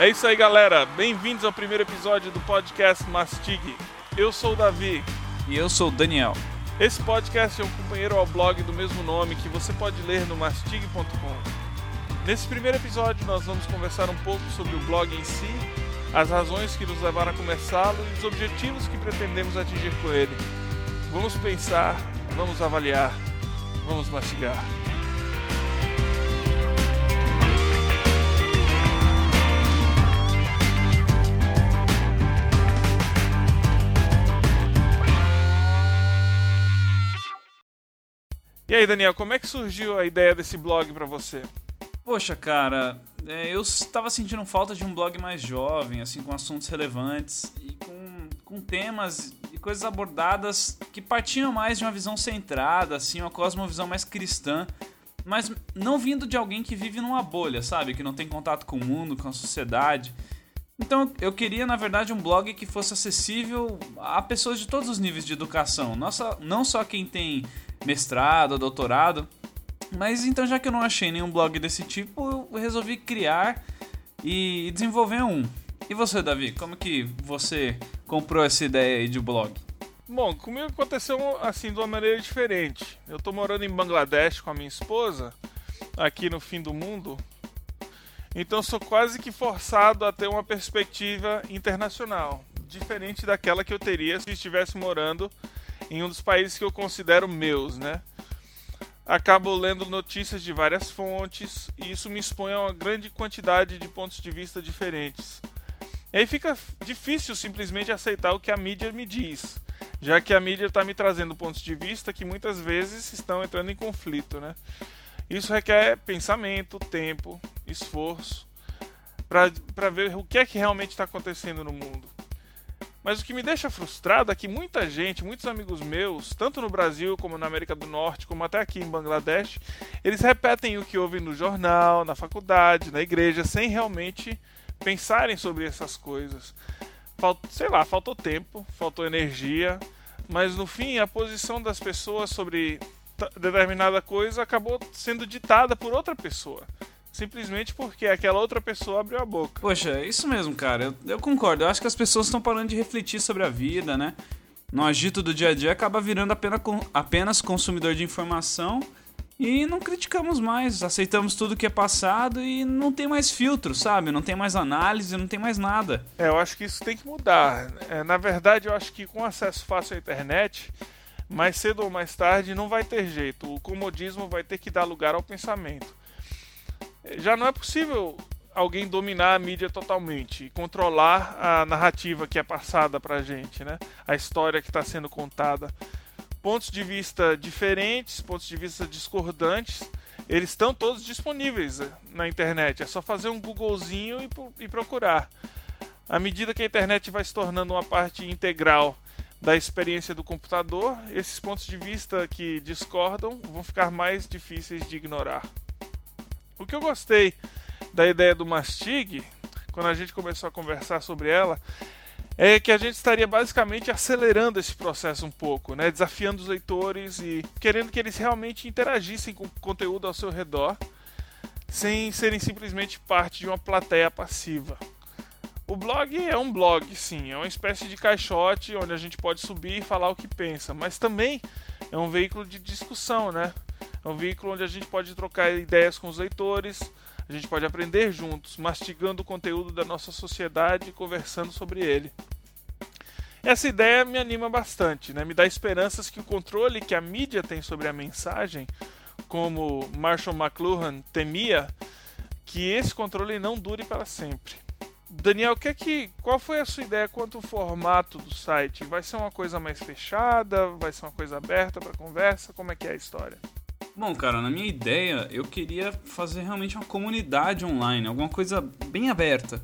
É isso aí, galera. Bem-vindos ao primeiro episódio do podcast Mastigue. Eu sou o Davi. E eu sou o Daniel. Esse podcast é um companheiro ao blog do mesmo nome que você pode ler no mastigue.com. Nesse primeiro episódio, nós vamos conversar um pouco sobre o blog em si, as razões que nos levaram a começá-lo e os objetivos que pretendemos atingir com ele. Vamos pensar, vamos avaliar, vamos mastigar. Aí, Daniel, como é que surgiu a ideia desse blog para você? Poxa, cara, é, eu estava sentindo falta de um blog mais jovem, assim, com assuntos relevantes e com, com temas e coisas abordadas que partiam mais de uma visão centrada, assim, uma cosmovisão mais cristã, mas não vindo de alguém que vive numa bolha, sabe? Que não tem contato com o mundo, com a sociedade. Então eu queria, na verdade, um blog que fosse acessível a pessoas de todos os níveis de educação, Nossa, não só quem tem mestrado, doutorado. Mas então, já que eu não achei nenhum blog desse tipo, eu resolvi criar e desenvolver um. E você, Davi, como que você comprou essa ideia aí de blog? Bom, comigo aconteceu assim de uma maneira diferente. Eu tô morando em Bangladesh com a minha esposa, aqui no fim do mundo. Então sou quase que forçado a ter uma perspectiva internacional, diferente daquela que eu teria se estivesse morando em um dos países que eu considero meus, né? Acabo lendo notícias de várias fontes e isso me expõe a uma grande quantidade de pontos de vista diferentes. E aí fica difícil simplesmente aceitar o que a mídia me diz, já que a mídia está me trazendo pontos de vista que muitas vezes estão entrando em conflito, né? Isso requer pensamento, tempo, esforço para ver o que é que realmente está acontecendo no mundo. Mas o que me deixa frustrado é que muita gente, muitos amigos meus, tanto no Brasil como na América do Norte, como até aqui em Bangladesh, eles repetem o que ouvem no jornal, na faculdade, na igreja, sem realmente pensarem sobre essas coisas. Falt, sei lá, faltou tempo, faltou energia, mas no fim a posição das pessoas sobre determinada coisa acabou sendo ditada por outra pessoa simplesmente porque aquela outra pessoa abriu a boca. Poxa, é isso mesmo, cara. Eu, eu concordo. Eu acho que as pessoas estão parando de refletir sobre a vida, né? No agito do dia a dia acaba virando apenas, apenas consumidor de informação e não criticamos mais, aceitamos tudo que é passado e não tem mais filtro, sabe? Não tem mais análise, não tem mais nada. É, eu acho que isso tem que mudar. É, na verdade, eu acho que com acesso fácil à internet, mais cedo ou mais tarde não vai ter jeito. O comodismo vai ter que dar lugar ao pensamento já não é possível alguém dominar a mídia totalmente e controlar a narrativa que é passada pra gente, né? A história que está sendo contada. Pontos de vista diferentes, pontos de vista discordantes, eles estão todos disponíveis eh, na internet. É só fazer um Googlezinho e, e procurar. À medida que a internet vai se tornando uma parte integral da experiência do computador, esses pontos de vista que discordam vão ficar mais difíceis de ignorar. O que eu gostei da ideia do Mastig, quando a gente começou a conversar sobre ela, é que a gente estaria basicamente acelerando esse processo um pouco, né? desafiando os leitores e querendo que eles realmente interagissem com o conteúdo ao seu redor, sem serem simplesmente parte de uma plateia passiva. O blog é um blog, sim, é uma espécie de caixote onde a gente pode subir e falar o que pensa, mas também é um veículo de discussão, né? É um veículo onde a gente pode trocar ideias com os leitores, a gente pode aprender juntos, mastigando o conteúdo da nossa sociedade e conversando sobre ele. Essa ideia me anima bastante, né? me dá esperanças que o controle que a mídia tem sobre a mensagem, como Marshall McLuhan temia, que esse controle não dure para sempre. Daniel, que é que, qual foi a sua ideia quanto ao formato do site? Vai ser uma coisa mais fechada? Vai ser uma coisa aberta para conversa? Como é que é a história? Bom, cara, na minha ideia, eu queria fazer realmente uma comunidade online, alguma coisa bem aberta.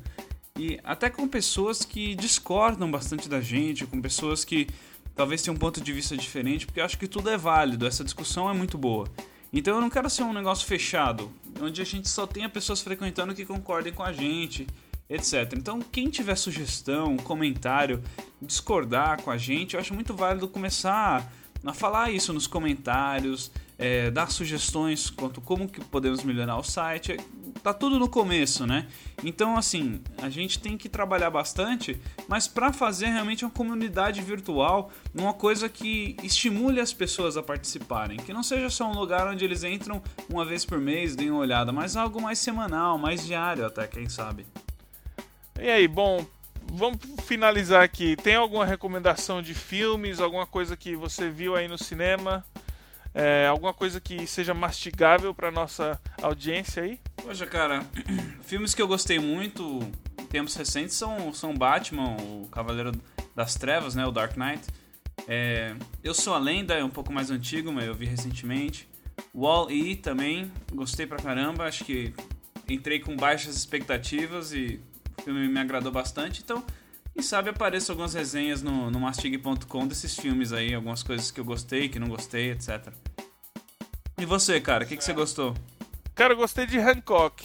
E até com pessoas que discordam bastante da gente, com pessoas que talvez tenham um ponto de vista diferente, porque eu acho que tudo é válido, essa discussão é muito boa. Então eu não quero ser um negócio fechado, onde a gente só tenha pessoas frequentando que concordem com a gente, etc. Então, quem tiver sugestão, comentário, discordar com a gente, eu acho muito válido começar a falar isso nos comentários, é, dar sugestões quanto como que podemos melhorar o site. tá tudo no começo, né? Então, assim, a gente tem que trabalhar bastante, mas para fazer realmente uma comunidade virtual, uma coisa que estimule as pessoas a participarem, que não seja só um lugar onde eles entram uma vez por mês, deem uma olhada, mas algo mais semanal, mais diário até, quem sabe. E aí, bom, vamos finalizar aqui. Tem alguma recomendação de filmes, alguma coisa que você viu aí no cinema? É, alguma coisa que seja mastigável para nossa audiência aí? Poxa, cara, filmes que eu gostei muito em tempos recentes são, são Batman, o Cavaleiro das Trevas, né, o Dark Knight. É, eu Sou a Lenda, é um pouco mais antigo, mas eu vi recentemente. Wall-E também, gostei pra caramba, acho que entrei com baixas expectativas e o filme me agradou bastante, então quem sabe apareçam algumas resenhas no, no mastig.com desses filmes aí, algumas coisas que eu gostei, que não gostei, etc. E você, cara, o que, que você gostou? Cara, eu gostei de Hancock.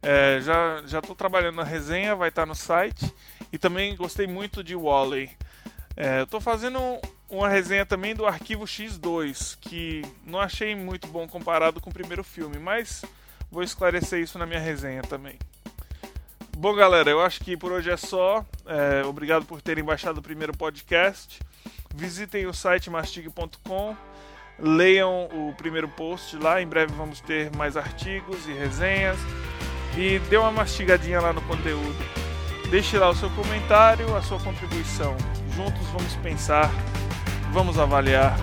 É, já, já tô trabalhando na resenha, vai estar tá no site. E também gostei muito de Wally. É, eu tô fazendo uma resenha também do Arquivo X2, que não achei muito bom comparado com o primeiro filme, mas vou esclarecer isso na minha resenha também. Bom, galera, eu acho que por hoje é só. É, obrigado por terem baixado o primeiro podcast. Visitem o site mastig.com. Leiam o primeiro post lá. Em breve vamos ter mais artigos e resenhas. E dê uma mastigadinha lá no conteúdo. Deixe lá o seu comentário, a sua contribuição. Juntos vamos pensar, vamos avaliar,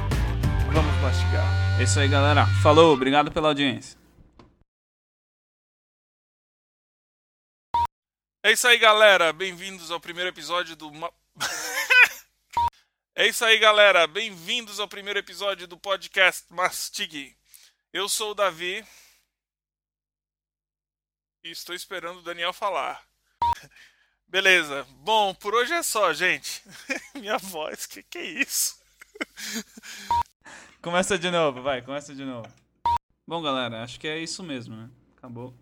vamos mastigar. É isso aí, galera. Falou, obrigado pela audiência. É isso aí, galera. Bem-vindos ao primeiro episódio do. é isso aí, galera. Bem-vindos ao primeiro episódio do podcast Mastig. Eu sou o Davi. E estou esperando o Daniel falar. Beleza. Bom, por hoje é só, gente. Minha voz, que que é isso? começa de novo, vai, começa de novo. Bom, galera, acho que é isso mesmo, né? Acabou.